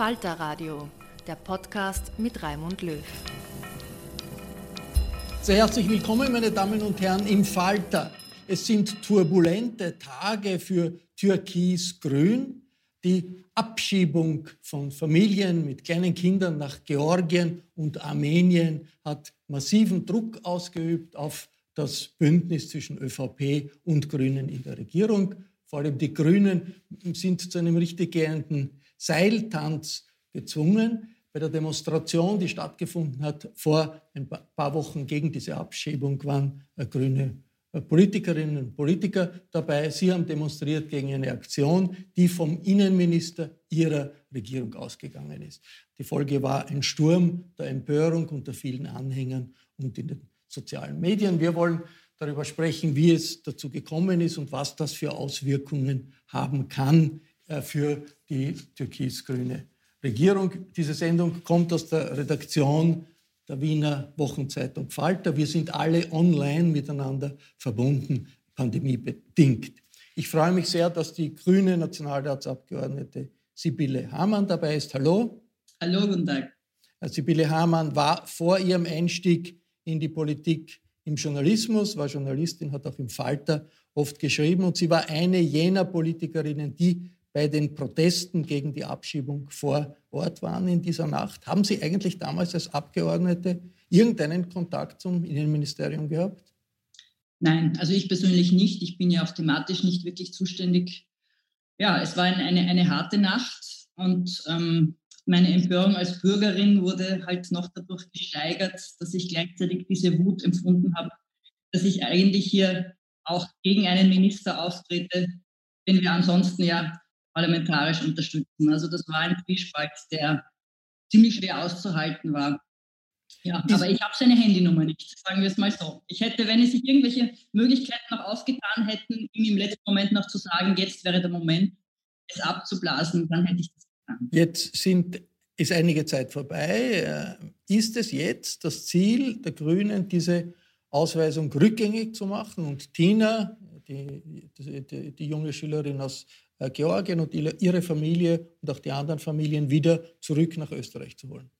Falter Radio, der Podcast mit Raimund Löw. Sehr herzlich willkommen, meine Damen und Herren, im Falter. Es sind turbulente Tage für Türkis-Grün. Die Abschiebung von Familien mit kleinen Kindern nach Georgien und Armenien hat massiven Druck ausgeübt auf das Bündnis zwischen ÖVP und Grünen in der Regierung. Vor allem die Grünen sind zu einem richtig gehenden Seiltanz gezwungen bei der Demonstration, die stattgefunden hat vor ein paar Wochen gegen diese Abschiebung, waren äh, grüne äh, Politikerinnen und Politiker dabei. Sie haben demonstriert gegen eine Aktion, die vom Innenminister ihrer Regierung ausgegangen ist. Die Folge war ein Sturm der Empörung unter vielen Anhängern und in den sozialen Medien. Wir wollen darüber sprechen, wie es dazu gekommen ist und was das für Auswirkungen haben kann für die türkis-grüne Regierung. Diese Sendung kommt aus der Redaktion der Wiener Wochenzeitung Falter. Wir sind alle online miteinander verbunden, pandemiebedingt. Ich freue mich sehr, dass die grüne Nationalratsabgeordnete Sibylle Hamann dabei ist. Hallo. Hallo, guten Tag. Sibylle Hamann war vor ihrem Einstieg in die Politik im Journalismus, war Journalistin, hat auch im Falter oft geschrieben und sie war eine jener Politikerinnen, die bei den Protesten gegen die Abschiebung vor Ort waren in dieser Nacht. Haben Sie eigentlich damals als Abgeordnete irgendeinen Kontakt zum Innenministerium gehabt? Nein, also ich persönlich nicht. Ich bin ja auch thematisch nicht wirklich zuständig. Ja, es war eine, eine, harte Nacht und ähm, meine Empörung als Bürgerin wurde halt noch dadurch gesteigert, dass ich gleichzeitig diese Wut empfunden habe, dass ich eigentlich hier auch gegen einen Minister auftrete, den wir ansonsten ja parlamentarisch unterstützen. Also das war ein Zwiespalt, der ziemlich schwer auszuhalten war. Ja, aber ich habe seine Handynummer nicht, sagen wir es mal so. Ich hätte, wenn es sich irgendwelche Möglichkeiten noch aufgetan hätten, ihm im letzten Moment noch zu sagen, jetzt wäre der Moment, es abzublasen, dann hätte ich das getan. Jetzt sind, ist einige Zeit vorbei. Äh, ist es jetzt das Ziel der Grünen, diese Ausweisung rückgängig zu machen und Tina, die, die, die junge Schülerin aus Georgien und ihre Familie und auch die anderen Familien wieder zurück nach Österreich zu holen?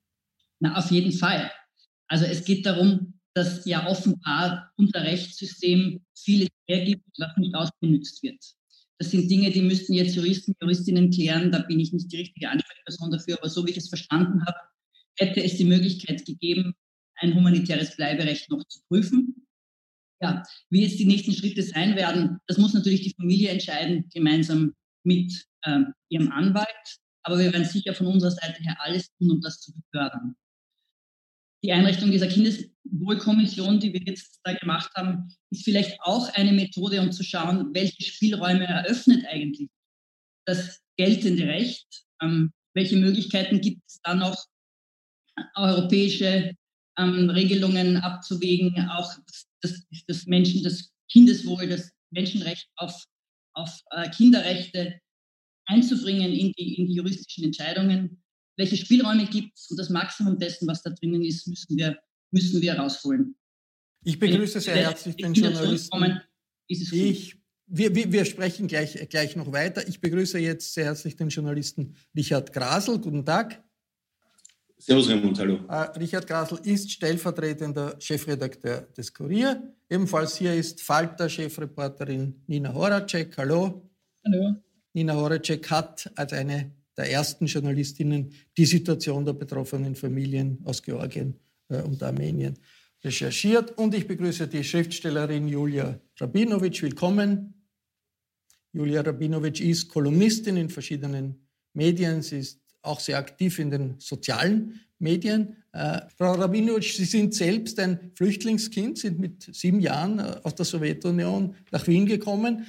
Na, auf jeden Fall. Also es geht darum, dass ja offenbar unser Rechtssystem vieles hergibt, was nicht ausgenutzt wird. Das sind Dinge, die müssten jetzt Juristen, Juristinnen klären. Da bin ich nicht die richtige Ansprechperson dafür. Aber so wie ich es verstanden habe, hätte es die Möglichkeit gegeben, ein humanitäres Bleiberecht noch zu prüfen. ja, wie jetzt die nächsten Schritte sein werden, das muss natürlich die Familie entscheiden, gemeinsam mit ähm, ihrem Anwalt. Aber wir werden sicher von unserer Seite her alles tun, um das zu befördern. Die Einrichtung dieser Kindeswohlkommission, die wir jetzt da gemacht haben, ist vielleicht auch eine Methode, um zu schauen, welche Spielräume eröffnet eigentlich das geltende Recht. Ähm, welche Möglichkeiten gibt es da noch, europäische ähm, Regelungen abzuwägen, auch das, das, Menschen, das Kindeswohl, das Menschenrecht auf, auf äh, Kinderrechte einzubringen in die, in die juristischen Entscheidungen. Welche Spielräume gibt es und das Maximum dessen, was da drinnen ist, müssen wir, müssen wir rausholen. Ich begrüße sehr herzlich den Journalisten. Ich, wir, wir, wir, sprechen gleich, gleich noch weiter. Ich begrüße jetzt sehr herzlich den Journalisten Richard Grasel. Guten Tag. Servus Raimund, hallo. Äh, Richard Grasl ist stellvertretender Chefredakteur des Kurier. Ebenfalls hier ist Falter-Chefreporterin Nina Horacek. Hallo. Hallo. Nina Horacek hat als eine der ersten Journalistinnen die Situation der betroffenen Familien aus Georgien äh, und Armenien recherchiert. Und ich begrüße die Schriftstellerin Julia Rabinovic. Willkommen. Julia Rabinovic ist Kolumnistin in verschiedenen Medien. Sie ist auch sehr aktiv in den sozialen Medien. Äh, Frau Rabinovic, Sie sind selbst ein Flüchtlingskind, sind mit sieben Jahren äh, aus der Sowjetunion nach Wien gekommen.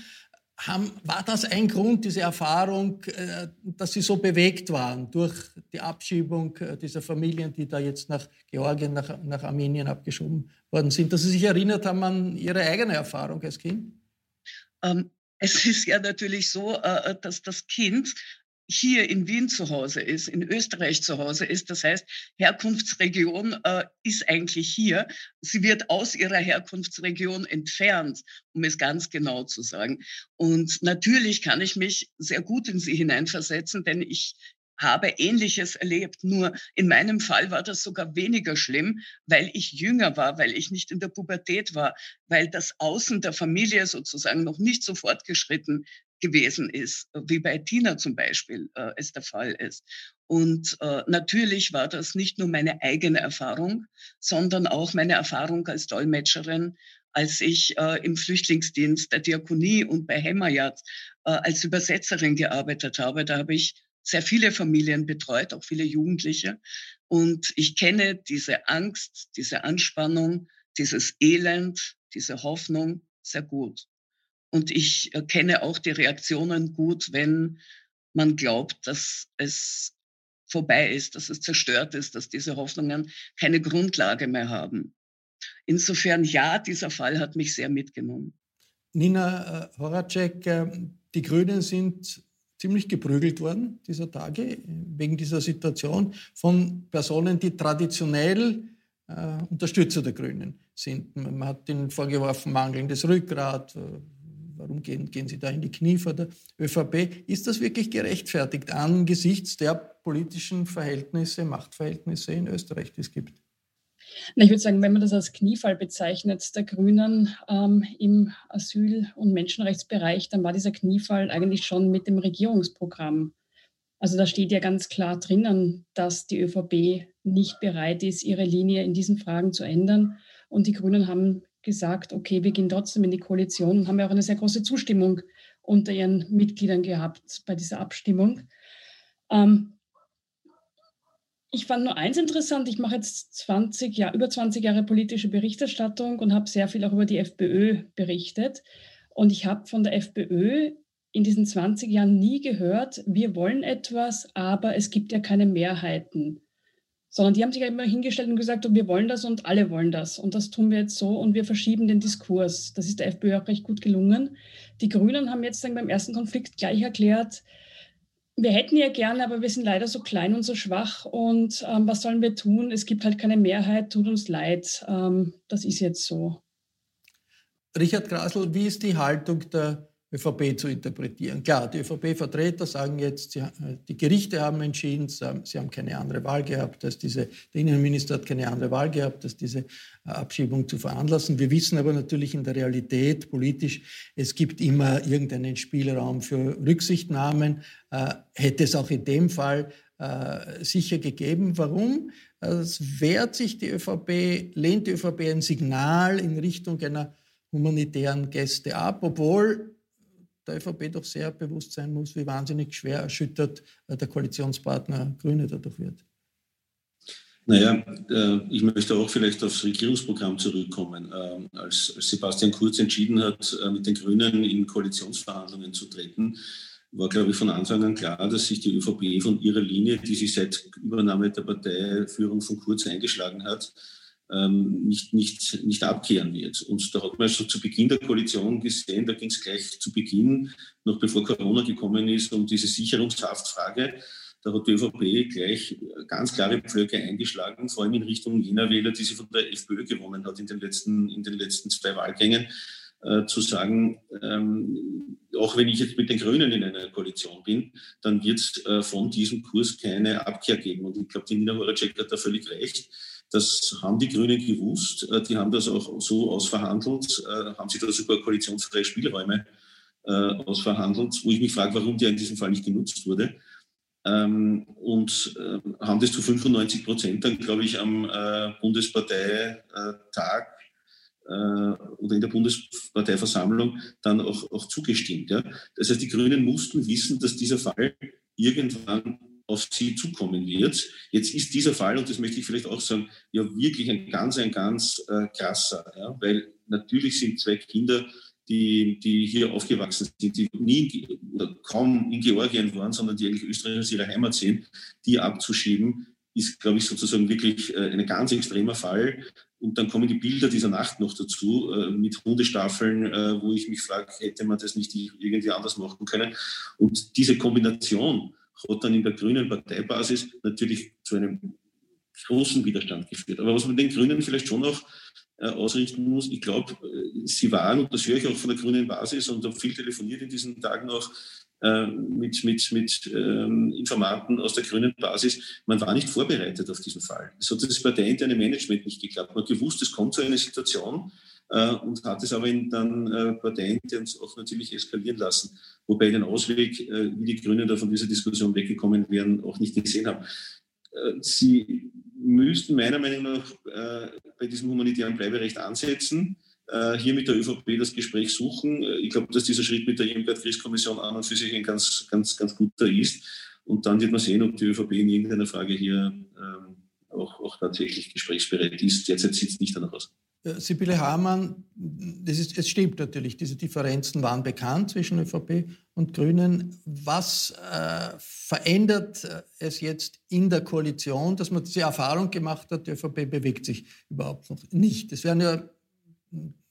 Haben, war das ein Grund, diese Erfahrung, äh, dass Sie so bewegt waren durch die Abschiebung äh, dieser Familien, die da jetzt nach Georgien, nach, nach Armenien abgeschoben worden sind, dass Sie sich erinnert haben an Ihre eigene Erfahrung als Kind? Ähm, es ist ja natürlich so, äh, dass das Kind hier in Wien zu Hause ist, in Österreich zu Hause ist. Das heißt, Herkunftsregion äh, ist eigentlich hier. Sie wird aus ihrer Herkunftsregion entfernt, um es ganz genau zu sagen. Und natürlich kann ich mich sehr gut in sie hineinversetzen, denn ich habe Ähnliches erlebt. Nur in meinem Fall war das sogar weniger schlimm, weil ich jünger war, weil ich nicht in der Pubertät war, weil das Außen der Familie sozusagen noch nicht so fortgeschritten gewesen ist, wie bei Tina zum Beispiel äh, es der Fall ist. Und äh, natürlich war das nicht nur meine eigene Erfahrung, sondern auch meine Erfahrung als Dolmetscherin, als ich äh, im Flüchtlingsdienst der Diakonie und bei Hemmerjad äh, als Übersetzerin gearbeitet habe. Da habe ich sehr viele Familien betreut, auch viele Jugendliche. Und ich kenne diese Angst, diese Anspannung, dieses Elend, diese Hoffnung sehr gut. Und ich kenne auch die Reaktionen gut, wenn man glaubt, dass es vorbei ist, dass es zerstört ist, dass diese Hoffnungen keine Grundlage mehr haben. Insofern ja, dieser Fall hat mich sehr mitgenommen. Nina äh, Horacek, äh, die Grünen sind ziemlich geprügelt worden dieser Tage wegen dieser Situation von Personen, die traditionell äh, Unterstützer der Grünen sind. Man hat ihnen vorgeworfen, mangelndes Rückgrat, äh, Warum gehen, gehen Sie da in die Knie vor der ÖVP? Ist das wirklich gerechtfertigt angesichts der politischen Verhältnisse, Machtverhältnisse in Österreich, die es gibt? Na, ich würde sagen, wenn man das als Kniefall bezeichnet, der Grünen ähm, im Asyl- und Menschenrechtsbereich, dann war dieser Kniefall eigentlich schon mit dem Regierungsprogramm. Also da steht ja ganz klar drinnen, dass die ÖVP nicht bereit ist, ihre Linie in diesen Fragen zu ändern. Und die Grünen haben gesagt, okay, wir gehen trotzdem in die Koalition und haben ja auch eine sehr große Zustimmung unter ihren Mitgliedern gehabt bei dieser Abstimmung. Ähm, ich fand nur eins interessant, ich mache jetzt 20 Jahr, über 20 Jahre politische Berichterstattung und habe sehr viel auch über die FPÖ berichtet. Und ich habe von der FPÖ in diesen 20 Jahren nie gehört, wir wollen etwas, aber es gibt ja keine Mehrheiten sondern die haben sich immer hingestellt und gesagt, wir wollen das und alle wollen das und das tun wir jetzt so und wir verschieben den Diskurs. Das ist der FPÖ auch recht gut gelungen. Die Grünen haben jetzt dann beim ersten Konflikt gleich erklärt, wir hätten ja gerne, aber wir sind leider so klein und so schwach und ähm, was sollen wir tun? Es gibt halt keine Mehrheit, tut uns leid. Ähm, das ist jetzt so. Richard Grasl, wie ist die Haltung der ÖVP zu interpretieren. Klar, die ÖVP-Vertreter sagen jetzt, sie, die Gerichte haben entschieden, sie haben, keine andere Wahl gehabt, dass diese, der Innenminister hat keine andere Wahl gehabt, dass diese äh, Abschiebung zu veranlassen. Wir wissen aber natürlich in der Realität politisch, es gibt immer irgendeinen Spielraum für Rücksichtnahmen. Äh, hätte es auch in dem Fall äh, sicher gegeben. Warum? Es wehrt sich die ÖVP, lehnt die ÖVP ein Signal in Richtung einer humanitären Gäste ab, obwohl der ÖVP doch sehr bewusst sein muss, wie wahnsinnig schwer erschüttert äh, der Koalitionspartner Grüne dadurch wird. Naja, äh, ich möchte auch vielleicht aufs Regierungsprogramm zurückkommen. Ähm, als Sebastian Kurz entschieden hat, äh, mit den Grünen in Koalitionsverhandlungen zu treten, war, glaube ich, von Anfang an klar, dass sich die ÖVP von ihrer Linie, die sie seit Übernahme der Parteiführung von Kurz eingeschlagen hat, ähm, nicht, nicht, nicht abkehren wird. Und da hat man schon zu Beginn der Koalition gesehen, da ging es gleich zu Beginn, noch bevor Corona gekommen ist, um diese Sicherungshaftfrage. Da hat die ÖVP gleich ganz klare Pflöcke eingeschlagen, vor allem in Richtung jener Wähler, die sie von der FPÖ gewonnen hat in den letzten, in den letzten zwei Wahlgängen, äh, zu sagen, ähm, auch wenn ich jetzt mit den Grünen in einer Koalition bin, dann wird es äh, von diesem Kurs keine Abkehr geben. Und ich glaube, die Nina Horacek hat da völlig recht. Das haben die Grünen gewusst. Äh, die haben das auch so ausverhandelt, äh, haben sich da sogar koalitionsfreie Spielräume äh, ausverhandelt, wo ich mich frage, warum der in diesem Fall nicht genutzt wurde ähm, und haben das zu 95 Prozent dann, glaube ich, am Bundesparteitag oder in der Bundesparteiversammlung dann auch, auch zugestimmt. Ja? Das heißt, die Grünen mussten wissen, dass dieser Fall irgendwann auf sie zukommen wird. Jetzt ist dieser Fall, und das möchte ich vielleicht auch sagen, ja wirklich ein ganz, ein ganz äh, krasser, ja? weil natürlich sind zwei Kinder die, die hier aufgewachsen sind, die nie oder kaum in Georgien waren, sondern die eigentlich Österreich als ihre Heimat sehen, die abzuschieben, ist, glaube ich, sozusagen wirklich äh, ein ganz extremer Fall. Und dann kommen die Bilder dieser Nacht noch dazu äh, mit Hundestaffeln, äh, wo ich mich frage, hätte man das nicht irgendwie anders machen können? Und diese Kombination hat dann in der grünen Parteibasis natürlich zu einem großen Widerstand geführt. Aber was man den Grünen vielleicht schon auch äh, ausrichten muss. Ich glaube, äh, sie waren, und das höre ich auch von der grünen Basis und habe viel telefoniert in diesen Tagen auch äh, mit, mit, mit ähm, Informanten aus der grünen Basis, man war nicht vorbereitet auf diesen Fall. Es hat das parteiinterne Management nicht geklappt. Man hat gewusst, es kommt so eine Situation äh, und hat es aber in dann äh, parteiintern auch natürlich eskalieren lassen. Wobei den Ausweg, äh, wie die Grünen da von dieser Diskussion weggekommen wären, auch nicht gesehen haben. Äh, sie müssten meiner Meinung nach äh, bei diesem humanitären Bleiberecht ansetzen, äh, hier mit der ÖVP das Gespräch suchen. Ich glaube, dass dieser Schritt mit der Irmgard-Frisch-Kommission an und für sich ein ganz, ganz, ganz guter ist. Und dann wird man sehen, ob die ÖVP in irgendeiner Frage hier ähm, auch, auch tatsächlich gesprächsbereit ist. Derzeit sieht es nicht danach aus. Sibylle Hamann, ist, es stimmt natürlich, diese Differenzen waren bekannt zwischen ÖVP und Grünen. Was äh, verändert äh, es jetzt in der Koalition, dass man diese Erfahrung gemacht hat, die ÖVP bewegt sich überhaupt noch nicht? Es werden ja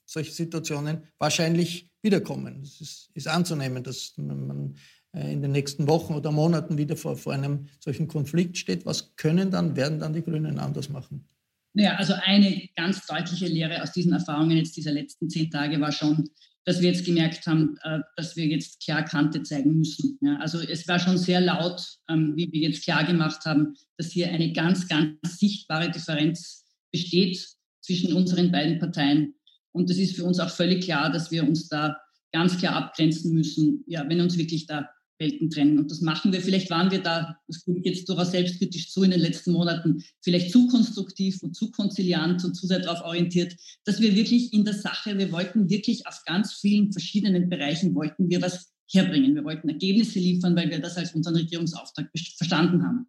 solche Situationen wahrscheinlich wiederkommen. Es ist, ist anzunehmen, dass man äh, in den nächsten Wochen oder Monaten wieder vor, vor einem solchen Konflikt steht. Was können dann, werden dann die Grünen anders machen? Naja, also eine ganz deutliche Lehre aus diesen Erfahrungen jetzt dieser letzten zehn Tage war schon, dass wir jetzt gemerkt haben, äh, dass wir jetzt klar Kante zeigen müssen. Ja, also es war schon sehr laut, ähm, wie wir jetzt klar gemacht haben, dass hier eine ganz, ganz sichtbare Differenz besteht zwischen unseren beiden Parteien. Und es ist für uns auch völlig klar, dass wir uns da ganz klar abgrenzen müssen, ja, wenn uns wirklich da Welten trennen. Und das machen wir. Vielleicht waren wir da, das ich jetzt durchaus selbstkritisch zu, in den letzten Monaten vielleicht zu konstruktiv und zu konziliant und zu sehr darauf orientiert, dass wir wirklich in der Sache, wir wollten wirklich auf ganz vielen verschiedenen Bereichen, wollten wir was herbringen. Wir wollten Ergebnisse liefern, weil wir das als unseren Regierungsauftrag verstanden haben.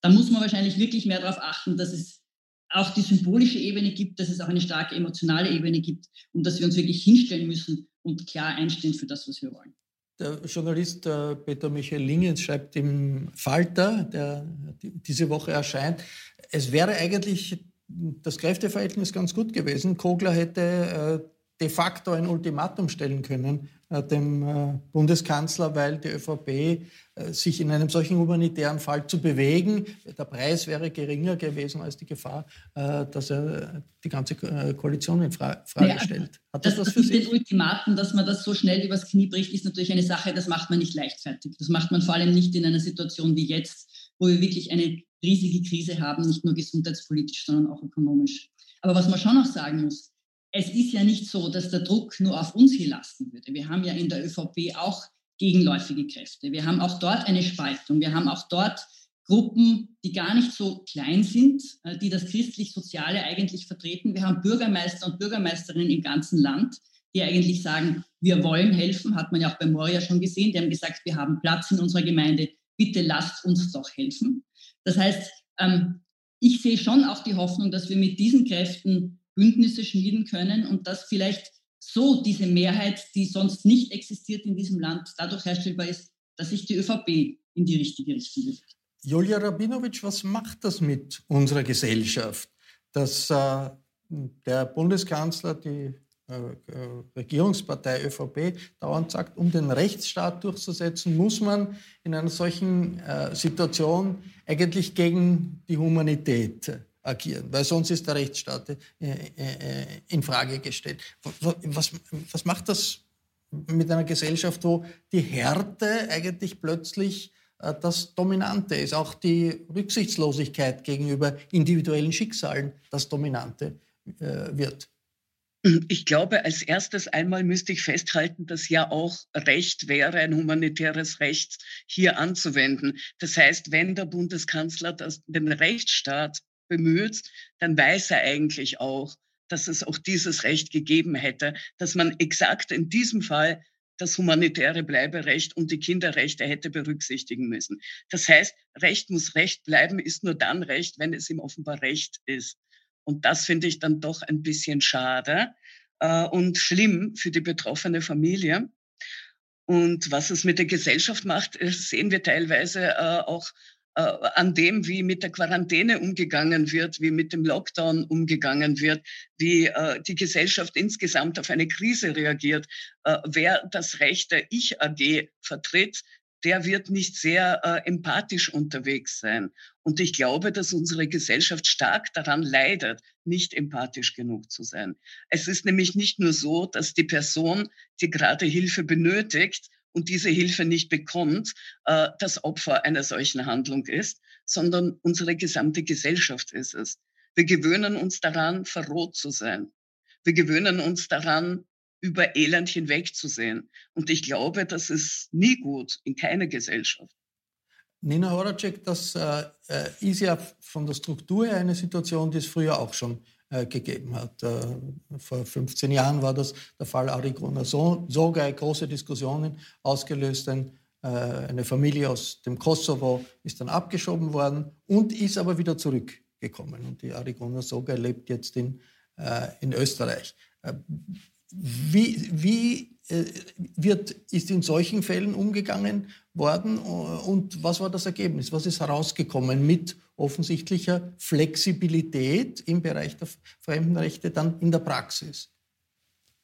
Da muss man wahrscheinlich wirklich mehr darauf achten, dass es auch die symbolische Ebene gibt, dass es auch eine starke emotionale Ebene gibt und dass wir uns wirklich hinstellen müssen und klar einstehen für das, was wir wollen. Der Journalist äh, Peter Michael Lingens schreibt im Falter, der diese Woche erscheint, es wäre eigentlich das Kräfteverhältnis ganz gut gewesen. Kogler hätte äh, de facto ein Ultimatum stellen können äh, dem äh, Bundeskanzler, weil die ÖVP äh, sich in einem solchen humanitären Fall zu bewegen, der Preis wäre geringer gewesen als die Gefahr, dass er die ganze Koalition in Fra Frage ja, stellt. Hat das, das was für Sie? Den Ultimaten, dass man das so schnell übers Knie bricht, ist natürlich eine Sache, das macht man nicht leichtfertig. Das macht man vor allem nicht in einer Situation wie jetzt, wo wir wirklich eine riesige Krise haben, nicht nur gesundheitspolitisch, sondern auch ökonomisch. Aber was man schon noch sagen muss, es ist ja nicht so, dass der Druck nur auf uns hier lasten würde. Wir haben ja in der ÖVP auch gegenläufige Kräfte. Wir haben auch dort eine Spaltung. Wir haben auch dort Gruppen, die gar nicht so klein sind, äh, die das christlich-soziale eigentlich vertreten. Wir haben Bürgermeister und Bürgermeisterinnen im ganzen Land, die eigentlich sagen, wir wollen helfen, hat man ja auch bei Moria schon gesehen. Die haben gesagt, wir haben Platz in unserer Gemeinde, bitte lasst uns doch helfen. Das heißt, ähm, ich sehe schon auch die Hoffnung, dass wir mit diesen Kräften Bündnisse schmieden können und dass vielleicht so diese Mehrheit, die sonst nicht existiert in diesem Land, dadurch herstellbar ist, dass sich die ÖVP in die richtige Richtung bewegt. Julia Rabinowitsch, was macht das mit unserer Gesellschaft, dass äh, der Bundeskanzler, die äh, äh Regierungspartei ÖVP dauernd sagt, um den Rechtsstaat durchzusetzen, muss man in einer solchen äh, Situation eigentlich gegen die Humanität agieren, weil sonst ist der Rechtsstaat äh, äh, in Frage gestellt. Was, was macht das mit einer Gesellschaft, wo die Härte eigentlich plötzlich äh, das Dominante ist, auch die Rücksichtslosigkeit gegenüber individuellen Schicksalen das Dominante wird? Ich glaube, als erstes einmal müsste ich festhalten, dass ja auch Recht wäre, ein humanitäres Recht hier anzuwenden. Das heißt, wenn der Bundeskanzler das, den Rechtsstaat bemüht, dann weiß er eigentlich auch, dass es auch dieses Recht gegeben hätte, dass man exakt in diesem Fall das humanitäre Bleiberecht und die Kinderrechte hätte berücksichtigen müssen. Das heißt, Recht muss Recht bleiben, ist nur dann Recht, wenn es ihm offenbar Recht ist. Und das finde ich dann doch ein bisschen schade äh, und schlimm für die betroffene Familie. Und was es mit der Gesellschaft macht, sehen wir teilweise äh, auch äh, an dem, wie mit der Quarantäne umgegangen wird, wie mit dem Lockdown umgegangen wird, wie äh, die Gesellschaft insgesamt auf eine Krise reagiert. Äh, wer das Recht der Ich-AG vertritt, der wird nicht sehr äh, empathisch unterwegs sein. Und ich glaube, dass unsere Gesellschaft stark daran leidet, nicht empathisch genug zu sein. Es ist nämlich nicht nur so, dass die Person, die gerade Hilfe benötigt, und diese Hilfe nicht bekommt, äh, das Opfer einer solchen Handlung ist, sondern unsere gesamte Gesellschaft ist es. Wir gewöhnen uns daran, verroht zu sein. Wir gewöhnen uns daran, über Elend hinwegzusehen. Und ich glaube, das ist nie gut in keiner Gesellschaft. Nina Horacek, das äh, äh ist ja von der Struktur her eine Situation, die es früher auch schon gegeben hat. Äh, vor 15 Jahren war das der Fall Arigrona Soga, große Diskussionen ausgelöst. Äh, eine Familie aus dem Kosovo ist dann abgeschoben worden und ist aber wieder zurückgekommen. Und die Arigrona Soga lebt jetzt in, in Österreich. Wie, wie wird, ist in solchen Fällen umgegangen worden und was war das Ergebnis? Was ist herausgekommen mit offensichtlicher Flexibilität im Bereich der Fremdenrechte dann in der Praxis?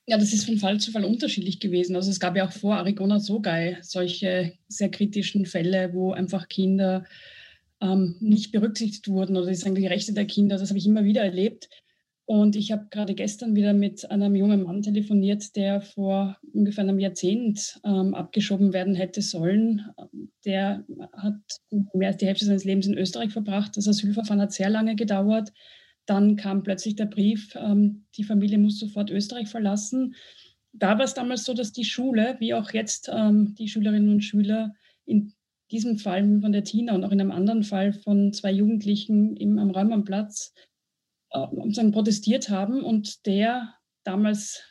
Ja, das ist von Fall zu Fall unterschiedlich gewesen. Also es gab ja auch vor Arigona Sogei solche sehr kritischen Fälle, wo einfach Kinder ähm, nicht berücksichtigt wurden oder die Rechte der Kinder. Das habe ich immer wieder erlebt. Und ich habe gerade gestern wieder mit einem jungen Mann telefoniert, der vor ungefähr einem Jahrzehnt ähm, abgeschoben werden hätte sollen. Der hat mehr als die Hälfte seines Lebens in Österreich verbracht. Das Asylverfahren hat sehr lange gedauert. Dann kam plötzlich der Brief, ähm, die Familie muss sofort Österreich verlassen. Da war es damals so, dass die Schule, wie auch jetzt ähm, die Schülerinnen und Schüler, in diesem Fall von der Tina und auch in einem anderen Fall von zwei Jugendlichen im, am Räumannplatz äh, protestiert haben und der damals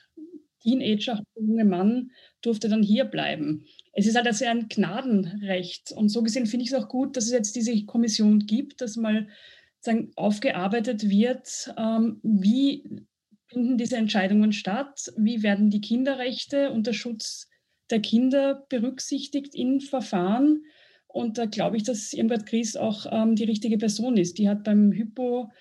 Teenager, junge Mann, durfte dann hier bleiben. Es ist halt also ein Gnadenrecht. Und so gesehen finde ich es auch gut, dass es jetzt diese Kommission gibt, dass mal sagen, aufgearbeitet wird, ähm, wie finden diese Entscheidungen statt, wie werden die Kinderrechte und der Schutz der Kinder berücksichtigt in Verfahren. Und da glaube ich, dass Irmgard Gries auch ähm, die richtige Person ist. Die hat beim Hypo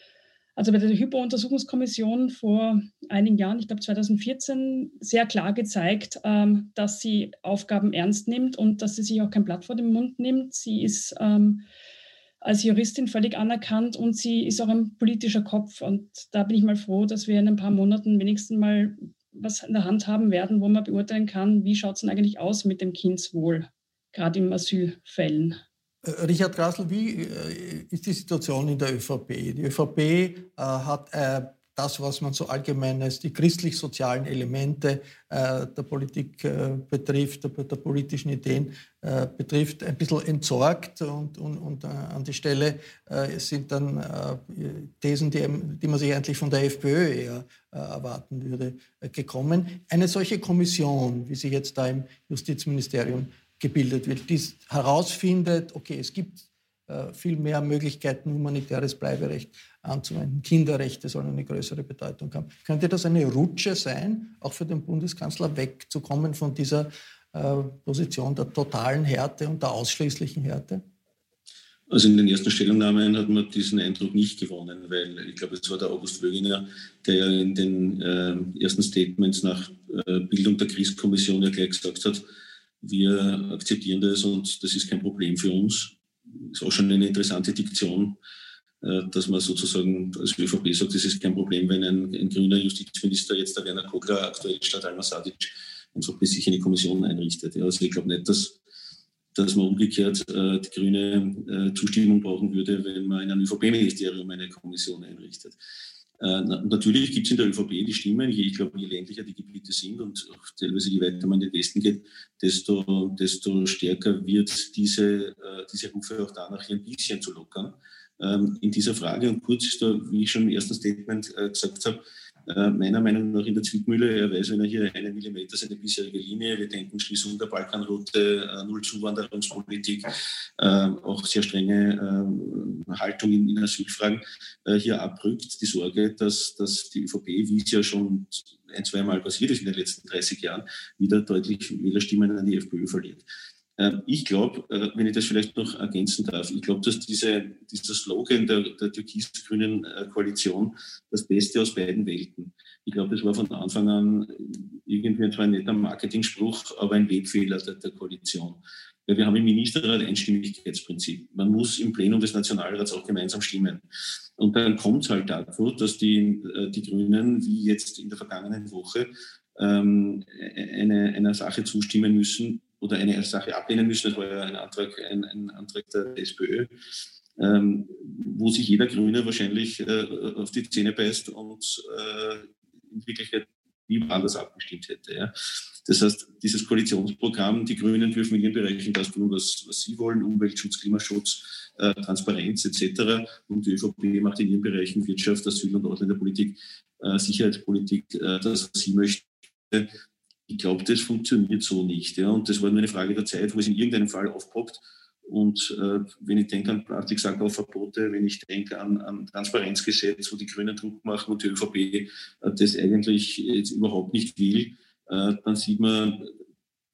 also bei der Hypo-Untersuchungskommission vor einigen Jahren, ich glaube 2014, sehr klar gezeigt, ähm, dass sie Aufgaben ernst nimmt und dass sie sich auch kein Blatt vor den Mund nimmt. Sie ist ähm, als Juristin völlig anerkannt und sie ist auch ein politischer Kopf. Und da bin ich mal froh, dass wir in ein paar Monaten wenigstens mal was in der Hand haben werden, wo man beurteilen kann, wie schaut es denn eigentlich aus mit dem Kindswohl, gerade in Asylfällen. Äh, Richard Grassl, wie äh, ist die Situation in der ÖVP? Die ÖVP äh, hat das, was man so allgemein als die christlich-sozialen Elemente äh, der Politik äh, betrifft, der, politischen Ideen äh, betrifft, ein bisschen entsorgt und, und, und äh, an die Stelle äh, sind dann äh, Thesen, die, die, man sich eigentlich von der FPÖ eher erwarten würde, gekommen. Eine solche Kommission, wie sie jetzt da im Justizministerium gebildet wird, die herausfindet, okay, es gibt viel mehr Möglichkeiten, humanitäres Bleiberecht anzuwenden. Kinderrechte sollen eine größere Bedeutung haben. Könnte das eine Rutsche sein, auch für den Bundeskanzler wegzukommen von dieser äh, Position der totalen Härte und der ausschließlichen Härte? Also in den ersten Stellungnahmen hat man diesen Eindruck nicht gewonnen, weil ich glaube, es war der August Wöginger, der in den äh, ersten Statements nach äh, Bildung der Kriegskommission ja gleich gesagt hat, wir akzeptieren das und das ist kein Problem für uns. Das ist auch schon eine interessante Diktion, äh, dass man sozusagen als ÖVP sagt, es ist kein Problem, wenn ein, ein grüner Justizminister, jetzt der Werner Kogler, aktuell statt Alma Sadic, einfach bis sich eine Kommission einrichtet. Also ich glaube nicht, dass, dass man umgekehrt äh, die grüne äh, Zustimmung brauchen würde, wenn man in einem ÖVP-Ministerium eine Kommission einrichtet. Äh, natürlich gibt es in der ÖVP die Stimmen, je, ich glaube, je ländlicher die Gebiete sind und auch teilweise je weiter man in den Westen geht, desto, desto stärker wird diese, äh, diese Rufe auch danach hier ein bisschen zu lockern ähm, in dieser Frage. Und Kurz ist da, wie ich schon im ersten Statement äh, gesagt habe, äh, meiner Meinung nach in der Zwickmühle. Er weiß, wenn er hier einen Millimeter seine bisherige Linie, wir denken Schließung der Balkanroute, äh, Null-Zuwanderungspolitik, äh, auch sehr strenge äh, Haltung in, in Asylfragen, äh, hier abrückt. Die Sorge, dass, dass die ÖVP, wie es ja schon ein, zwei Mal passiert ist in den letzten 30 Jahren, wieder deutlich Wählerstimmen an die FPÖ verliert. Ähm, ich glaube, äh, wenn ich das vielleicht noch ergänzen darf, ich glaube, dass diese, dieser Slogan der, der türkis-grünen äh, Koalition das Beste aus beiden Welten. Ich glaube, das war von Anfang an irgendwie zwar ein netter Marketingspruch, aber ein Wegfehler der, der Koalition. Weil wir haben im Ministerrat Einstimmigkeitsprinzip. Man muss im Plenum des Nationalrats auch gemeinsam stimmen. Und dann kommt es halt dazu, dass die, äh, die Grünen, wie jetzt in der vergangenen Woche, ähm, eine, einer Sache zustimmen müssen, oder eine Sache ablehnen müssen. Das war ja ein Antrag, ein, ein Antrag der SPÖ, ähm, wo sich jeder Grüne wahrscheinlich äh, auf die Zähne beißt und äh, in Wirklichkeit lieber anders abgestimmt hätte. Ja. Das heißt, dieses Koalitionsprogramm, die Grünen dürfen in ihren Bereichen das tun, was, was sie wollen, Umweltschutz, Klimaschutz, äh, Transparenz etc. Und die ÖVP macht in ihren Bereichen Wirtschaft, Asyl- und Ausländerpolitik, äh, Sicherheitspolitik, äh, das, was sie möchte. Ich glaube, das funktioniert so nicht. Ja. Und das war nur eine Frage der Zeit, wo es in irgendeinem Fall aufpoppt. Und äh, wenn ich denke an Plastiksackverbote, wenn ich denke an, an Transparenzgesetz, wo die Grünen Druck machen und die ÖVP äh, das eigentlich jetzt überhaupt nicht will, äh, dann sieht man,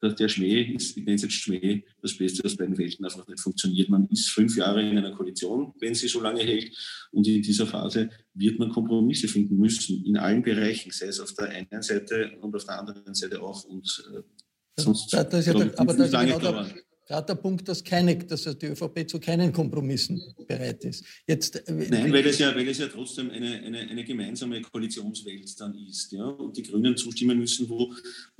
dass der Schmäh, ich nenne es jetzt Schmäh, das Beste aus beiden Welten einfach nicht funktioniert. Man ist fünf Jahre in einer Koalition, wenn sie so lange hält. Und in dieser Phase wird man Kompromisse finden müssen, in allen Bereichen, sei es auf der einen Seite und auf der anderen Seite auch. Und äh, sonst das, das ja der, aber das ist genau der, gerade der Punkt, dass, keine, dass die ÖVP zu keinen Kompromissen bereit ist. Jetzt, äh, Nein, weil es, ja, weil es ja trotzdem eine, eine, eine gemeinsame Koalitionswelt dann ist. Ja? Und die Grünen zustimmen müssen, wo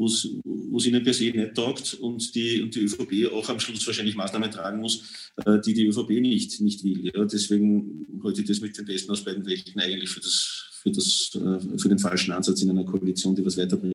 es ihnen per se nicht taugt und die, und die ÖVP auch am Schluss wahrscheinlich Maßnahmen tragen muss, äh, die die ÖVP nicht, nicht will. Ja? Deswegen halte ich das mit den Besten aus beiden Welten eigentlich für, das, für, das, äh, für den falschen Ansatz in einer Koalition, die was weiterbringt.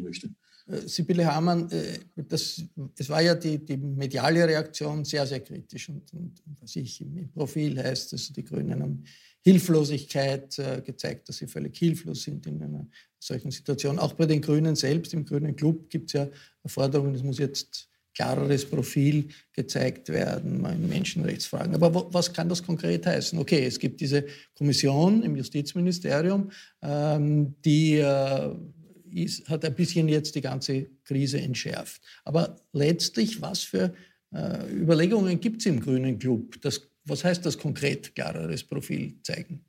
Möchte. Äh, Sibylle Hamann, äh, das, es war ja die, die mediale Reaktion sehr, sehr kritisch. Und, und was ich im Profil heißt, dass die Grünen haben Hilflosigkeit äh, gezeigt, dass sie völlig hilflos sind in einer solchen Situation. Auch bei den Grünen selbst, im Grünen Club gibt es ja Forderungen, es muss jetzt klareres Profil gezeigt werden in Menschenrechtsfragen. Aber was kann das konkret heißen? Okay, es gibt diese Kommission im Justizministerium, ähm, die äh, ist, hat ein bisschen jetzt die ganze Krise entschärft. Aber letztlich, was für äh, Überlegungen gibt es im Grünen Club? Das was heißt das konkret, klareres Profil zeigen?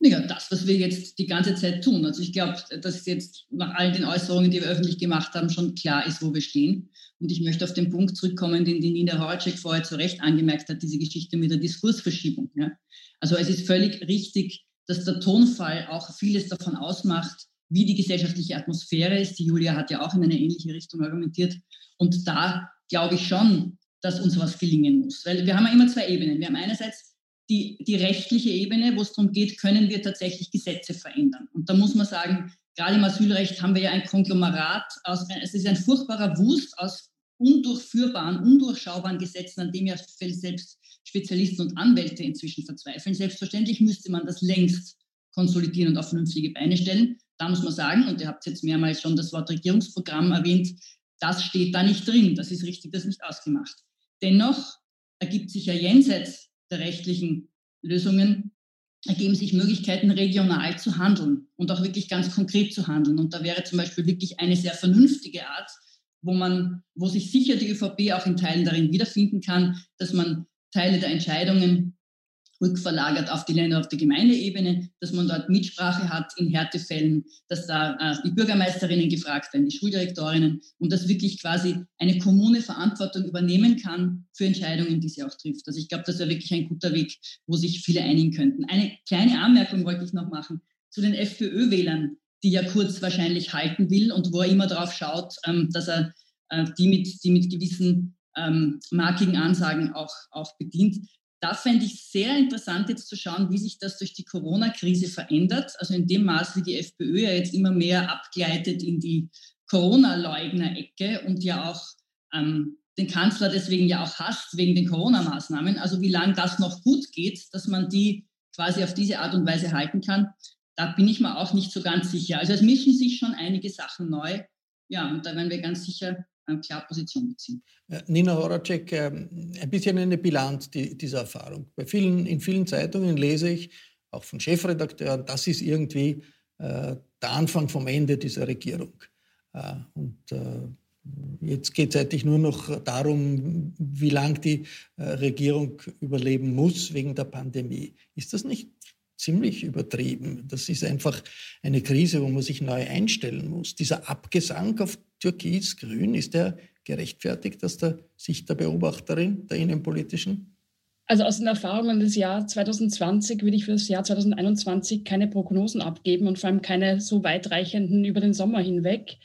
Ja, das, was wir jetzt die ganze Zeit tun. Also ich glaube, dass jetzt nach all den Äußerungen, die wir öffentlich gemacht haben, schon klar ist, wo wir stehen. Und ich möchte auf den Punkt zurückkommen, den die Nina Horacek vorher zu Recht angemerkt hat, diese Geschichte mit der Diskursverschiebung. Ja. Also es ist völlig richtig, dass der Tonfall auch vieles davon ausmacht, wie die gesellschaftliche Atmosphäre ist. Die Julia hat ja auch in eine ähnliche Richtung argumentiert. Und da glaube ich schon, dass uns was gelingen muss. Weil wir haben ja immer zwei Ebenen. Wir haben einerseits die, die rechtliche Ebene, wo es darum geht, können wir tatsächlich Gesetze verändern. Und da muss man sagen, gerade im Asylrecht haben wir ja ein Konglomerat aus, es ist ein furchtbarer Wust aus undurchführbaren, undurchschaubaren Gesetzen, an dem ja selbst Spezialisten und Anwälte inzwischen verzweifeln. Selbstverständlich müsste man das längst konsolidieren und auf vernünftige Beine stellen. Da muss man sagen, und ihr habt jetzt mehrmals schon das Wort Regierungsprogramm erwähnt, das steht da nicht drin. Das ist richtig, das ist nicht ausgemacht. Dennoch ergibt sich ja jenseits der rechtlichen Lösungen, ergeben sich Möglichkeiten, regional zu handeln und auch wirklich ganz konkret zu handeln. Und da wäre zum Beispiel wirklich eine sehr vernünftige Art, wo man, wo sich sicher die ÖVP auch in Teilen darin wiederfinden kann, dass man Teile der Entscheidungen rückverlagert auf die Länder, auf die Gemeindeebene, dass man dort Mitsprache hat in Härtefällen, dass da äh, die Bürgermeisterinnen gefragt werden, die Schuldirektorinnen und dass wirklich quasi eine Kommune Verantwortung übernehmen kann für Entscheidungen, die sie auch trifft. Also ich glaube, das wäre wirklich ein guter Weg, wo sich viele einigen könnten. Eine kleine Anmerkung wollte ich noch machen zu den FPÖ-Wählern, die ja Kurz wahrscheinlich halten will und wo er immer darauf schaut, ähm, dass er äh, die, mit, die mit gewissen ähm, markigen Ansagen auch, auch bedient da fände ich sehr interessant jetzt zu schauen, wie sich das durch die Corona-Krise verändert. Also in dem Maß, wie die FPÖ ja jetzt immer mehr abgleitet in die Corona-Leugner-Ecke und ja auch ähm, den Kanzler deswegen ja auch hasst wegen den Corona-Maßnahmen. Also wie lange das noch gut geht, dass man die quasi auf diese Art und Weise halten kann, da bin ich mir auch nicht so ganz sicher. Also es mischen sich schon einige Sachen neu. Ja, und da werden wir ganz sicher klar Position beziehen. Äh, Nina Horacek, ähm, ein bisschen eine Bilanz dieser Erfahrung. Bei vielen, in vielen Zeitungen lese ich, auch von Chefredakteuren, das ist irgendwie äh, der Anfang vom Ende dieser Regierung. Äh, und jetzt geht es eigentlich nur noch darum, wie lange die Regierung überleben muss wegen der Pandemie. Ist das nicht ziemlich übertrieben. Das ist einfach eine Krise, wo man sich neu einstellen muss. Dieser Abgesang auf Türkis-Grün, ist der gerechtfertigt aus der Sicht der Beobachterin, der innenpolitischen? Also aus den Erfahrungen des Jahres 2020 würde ich für das Jahr 2021 keine Prognosen abgeben und vor allem keine so weitreichenden über den Sommer hinweg.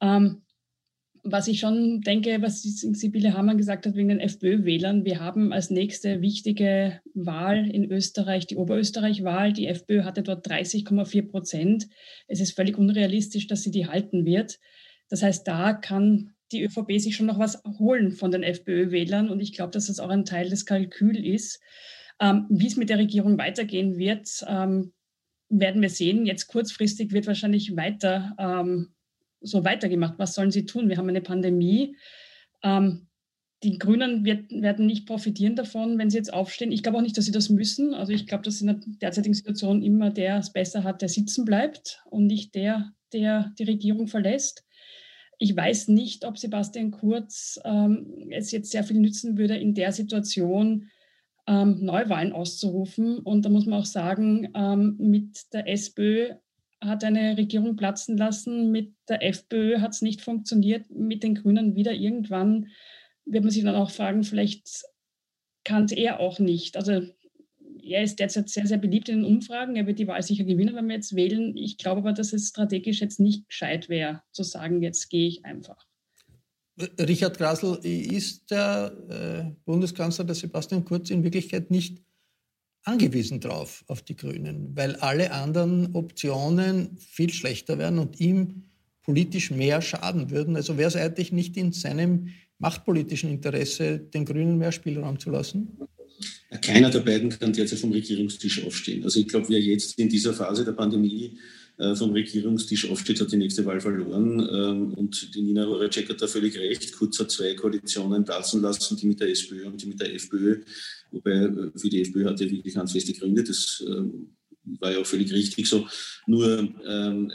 Ähm, was ich schon denke, was Sibylle Hammann gesagt hat wegen den FPÖ-Wählern, wir haben als nächste wichtige Wahl in Österreich die Oberösterreich-Wahl. Die FPÖ hatte dort 30,4 Prozent. Es ist völlig unrealistisch, dass sie die halten wird. Das heißt, da kann die ÖVP sich schon noch was holen von den FPÖ-Wählern. Und ich glaube, dass das auch ein Teil des Kalküls ist. Ähm, wie es mit der Regierung weitergehen wird, ähm, werden wir sehen. Jetzt kurzfristig wird wahrscheinlich weiter ähm, so weitergemacht. Was sollen sie tun? Wir haben eine Pandemie. Ähm, die Grünen wird, werden nicht profitieren davon, wenn sie jetzt aufstehen. Ich glaube auch nicht, dass sie das müssen. Also ich glaube, dass in der derzeitigen Situation immer der es besser hat, der sitzen bleibt und nicht der, der die Regierung verlässt. Ich weiß nicht, ob Sebastian Kurz ähm, es jetzt sehr viel nützen würde, in der Situation ähm, Neuwahlen auszurufen. Und da muss man auch sagen, ähm, mit der SPÖ hat eine Regierung platzen lassen. Mit der FPÖ hat es nicht funktioniert. Mit den Grünen wieder irgendwann wird man sich dann auch fragen, vielleicht kann es er auch nicht. Also er ist derzeit sehr, sehr beliebt in den Umfragen. Er wird die Wahl sicher gewinnen, wenn wir jetzt wählen. Ich glaube aber, dass es strategisch jetzt nicht gescheit wäre, zu sagen, jetzt gehe ich einfach. Richard Grasl, ist der äh, Bundeskanzler, der Sebastian Kurz, in Wirklichkeit nicht angewiesen drauf, auf die Grünen, weil alle anderen Optionen viel schlechter wären und ihm politisch mehr schaden würden. Also wäre es eigentlich nicht in seinem machtpolitischen Interesse, den Grünen mehr Spielraum zu lassen? Keiner der beiden kann derzeit vom Regierungstisch aufstehen. Also ich glaube, wer jetzt in dieser Phase der Pandemie äh, vom Regierungstisch aufsteht, hat die nächste Wahl verloren. Ähm, und die Nina Horacek hat da völlig recht. Kurz hat zwei Koalitionen platzen lassen, die mit der SPÖ und die mit der FPÖ. Wobei äh, für die FPÖ hat er wirklich handfeste Gründe. Das ähm, war ja auch völlig richtig so. Nur ähm,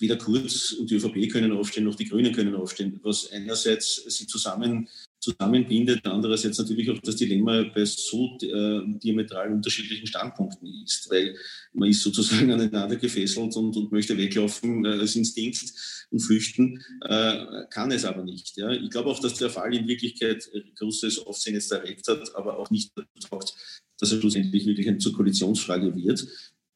weder Kurz und die ÖVP können aufstehen, noch die Grünen können aufstehen. Was einerseits sie zusammen zusammenbindet. Andererseits natürlich auch das Dilemma bei so äh, diametral unterschiedlichen Standpunkten ist, weil man ist sozusagen aneinander gefesselt und, und möchte weglaufen äh, als Instinkt und flüchten, äh, kann es aber nicht. Ja. Ich glaube auch, dass der Fall in Wirklichkeit großes Aufsehen jetzt erregt hat, aber auch nicht taugt, dass er schlussendlich wirklich zur Koalitionsfrage wird.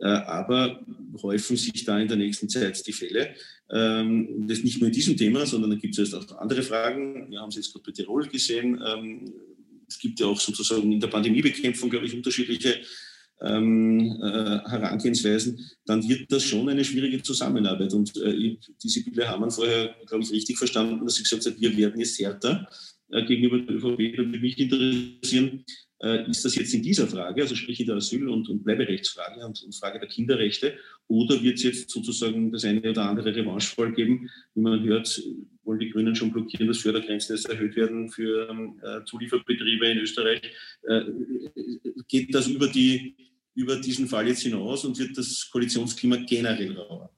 Äh, aber häufen sich da in der nächsten Zeit die Fälle. Ähm, das nicht nur in diesem Thema, sondern da gibt es auch andere Fragen. Wir haben es jetzt gerade bei Tirol gesehen. Ähm, es gibt ja auch sozusagen in der Pandemiebekämpfung, glaube ich, unterschiedliche ähm, äh, Herangehensweisen, dann wird das schon eine schwierige Zusammenarbeit. Und äh, die Sibylle Hamann vorher, glaube ich, richtig verstanden, dass sie gesagt hat, wir werden jetzt härter äh, gegenüber der ÖVP. Da würde mich interessieren, ist das jetzt in dieser Frage, also sprich in der Asyl- und, und Bleiberechtsfrage und, und, Frage der Kinderrechte, oder wird es jetzt sozusagen das eine oder andere Revanchefall geben? Wie man hört, wollen die Grünen schon blockieren, dass Fördergrenzen jetzt erhöht werden für äh, Zulieferbetriebe in Österreich. Äh, geht das über, die, über diesen Fall jetzt hinaus und wird das Koalitionsklima generell rauer?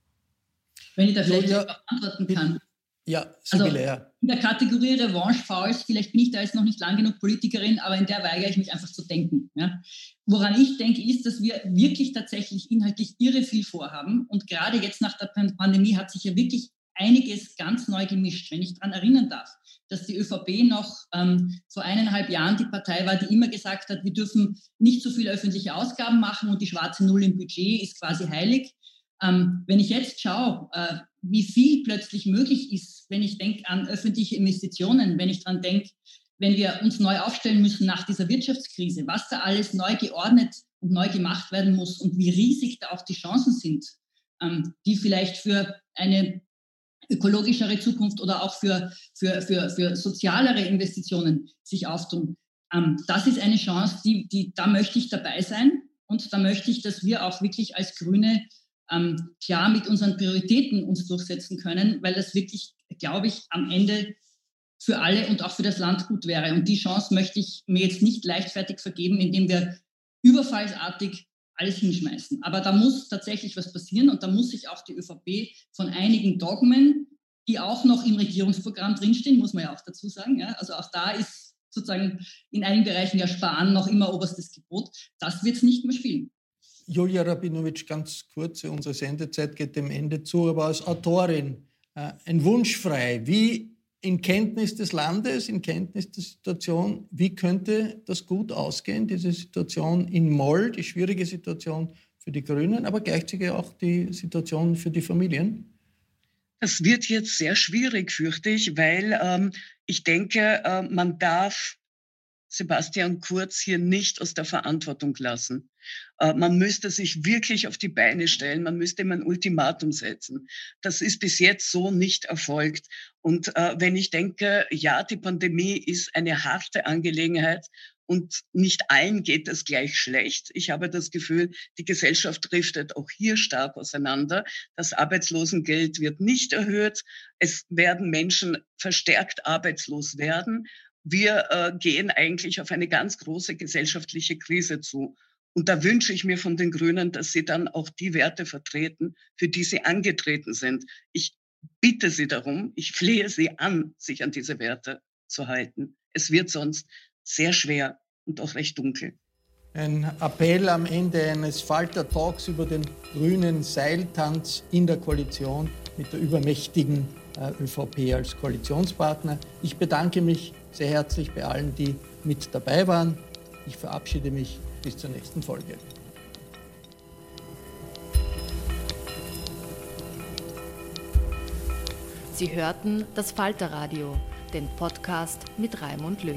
Wenn ich da vielleicht ja, antworten kann. Ja, Sibylle, also, ja. In der Kategorie Revanche-Fouls, vielleicht bin ich da jetzt noch nicht lang genug Politikerin, aber in der weigere ich mich einfach zu denken. Ja. Woran ich denke, ist, dass wir wirklich tatsächlich inhaltlich irre viel vorhaben. Und gerade jetzt nach der Pandemie hat sich ja wirklich einiges ganz neu gemischt. Wenn ich daran erinnern darf, dass die ÖVP noch ähm, vor eineinhalb Jahren die Partei war, die immer gesagt hat, wir dürfen nicht so viele öffentliche Ausgaben machen und die schwarze Null im Budget ist quasi heilig. Ähm, wenn ich jetzt schaue, äh, wie viel plötzlich möglich ist, wenn ich denke an öffentliche Investitionen, wenn ich daran denke, wenn wir uns neu aufstellen müssen nach dieser Wirtschaftskrise, was da alles neu geordnet und neu gemacht werden muss und wie riesig da auch die Chancen sind, ähm, die vielleicht für eine ökologischere Zukunft oder auch für, für, für, für sozialere Investitionen sich auftun. Ähm, das ist eine Chance, die, die, da möchte ich dabei sein und da möchte ich, dass wir auch wirklich als Grüne ähm, klar mit unseren Prioritäten uns durchsetzen können, weil das wirklich, glaube ich, am Ende für alle und auch für das Land gut wäre. Und die Chance möchte ich mir jetzt nicht leichtfertig vergeben, indem wir überfallsartig alles hinschmeißen. Aber da muss tatsächlich was passieren und da muss sich auch die ÖVP von einigen Dogmen, die auch noch im Regierungsprogramm drinstehen, muss man ja auch dazu sagen. Ja? Also auch da ist sozusagen in einigen Bereichen ja Sparen noch immer oberstes Gebot. Das wird es nicht mehr spielen. Julia Rabinowitsch, ganz kurz, unsere Sendezeit geht dem Ende zu, aber als Autorin äh, ein Wunsch frei. Wie in Kenntnis des Landes, in Kenntnis der Situation, wie könnte das gut ausgehen, diese Situation in Moll, die schwierige Situation für die Grünen, aber gleichzeitig auch die Situation für die Familien? Das wird jetzt sehr schwierig, fürchte ich, weil ähm, ich denke, äh, man darf Sebastian Kurz hier nicht aus der Verantwortung lassen. Äh, man müsste sich wirklich auf die Beine stellen, man müsste ihm ein Ultimatum setzen. Das ist bis jetzt so nicht erfolgt. Und äh, wenn ich denke, ja, die Pandemie ist eine harte Angelegenheit, und nicht allen geht es gleich schlecht. Ich habe das Gefühl, die Gesellschaft driftet auch hier stark auseinander. Das Arbeitslosengeld wird nicht erhöht. Es werden Menschen verstärkt arbeitslos werden wir äh, gehen eigentlich auf eine ganz große gesellschaftliche Krise zu. Und da wünsche ich mir von den Grünen, dass sie dann auch die Werte vertreten, für die sie angetreten sind. Ich bitte sie darum, ich flehe sie an, sich an diese Werte zu halten. Es wird sonst sehr schwer und auch recht dunkel. Ein Appell am Ende eines Falter-Talks über den grünen Seiltanz in der Koalition mit der übermächtigen ÖVP als Koalitionspartner. Ich bedanke mich sehr herzlich bei allen, die mit dabei waren. Ich verabschiede mich bis zur nächsten Folge. Sie hörten das Falterradio, den Podcast mit Raimund Löw.